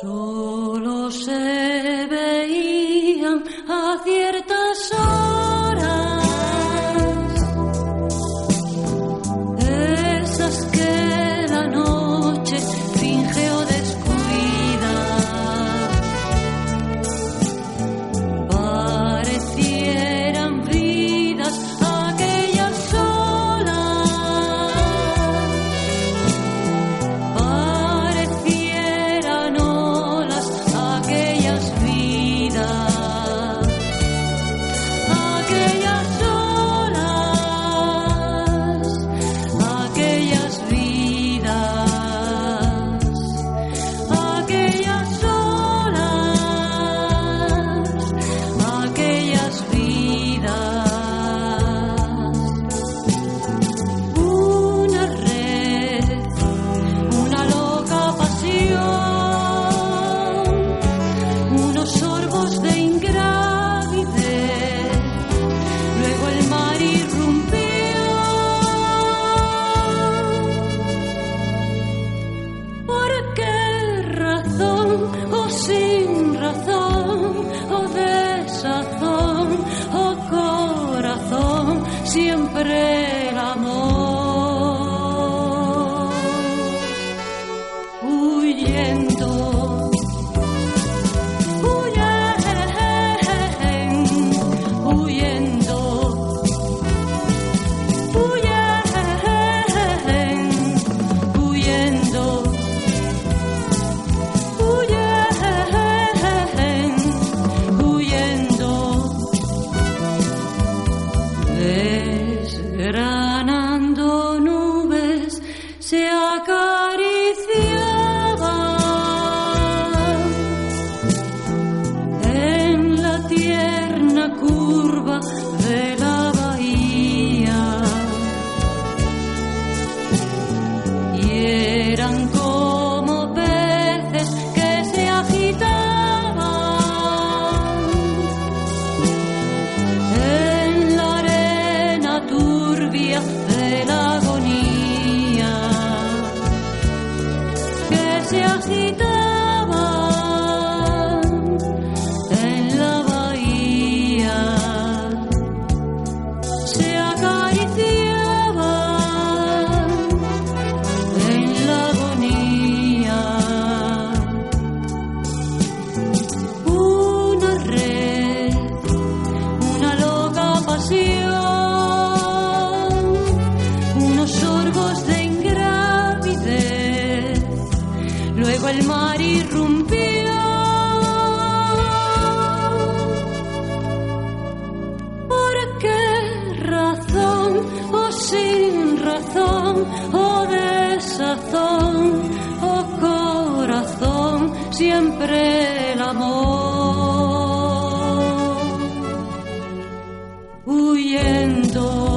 Solo sé sazón, oh corazón, siempre el amor. Huyendo. Huyendo, huyendo. Diosito. razón o sin razón o desazón o corazón, siempre el amor huyendo.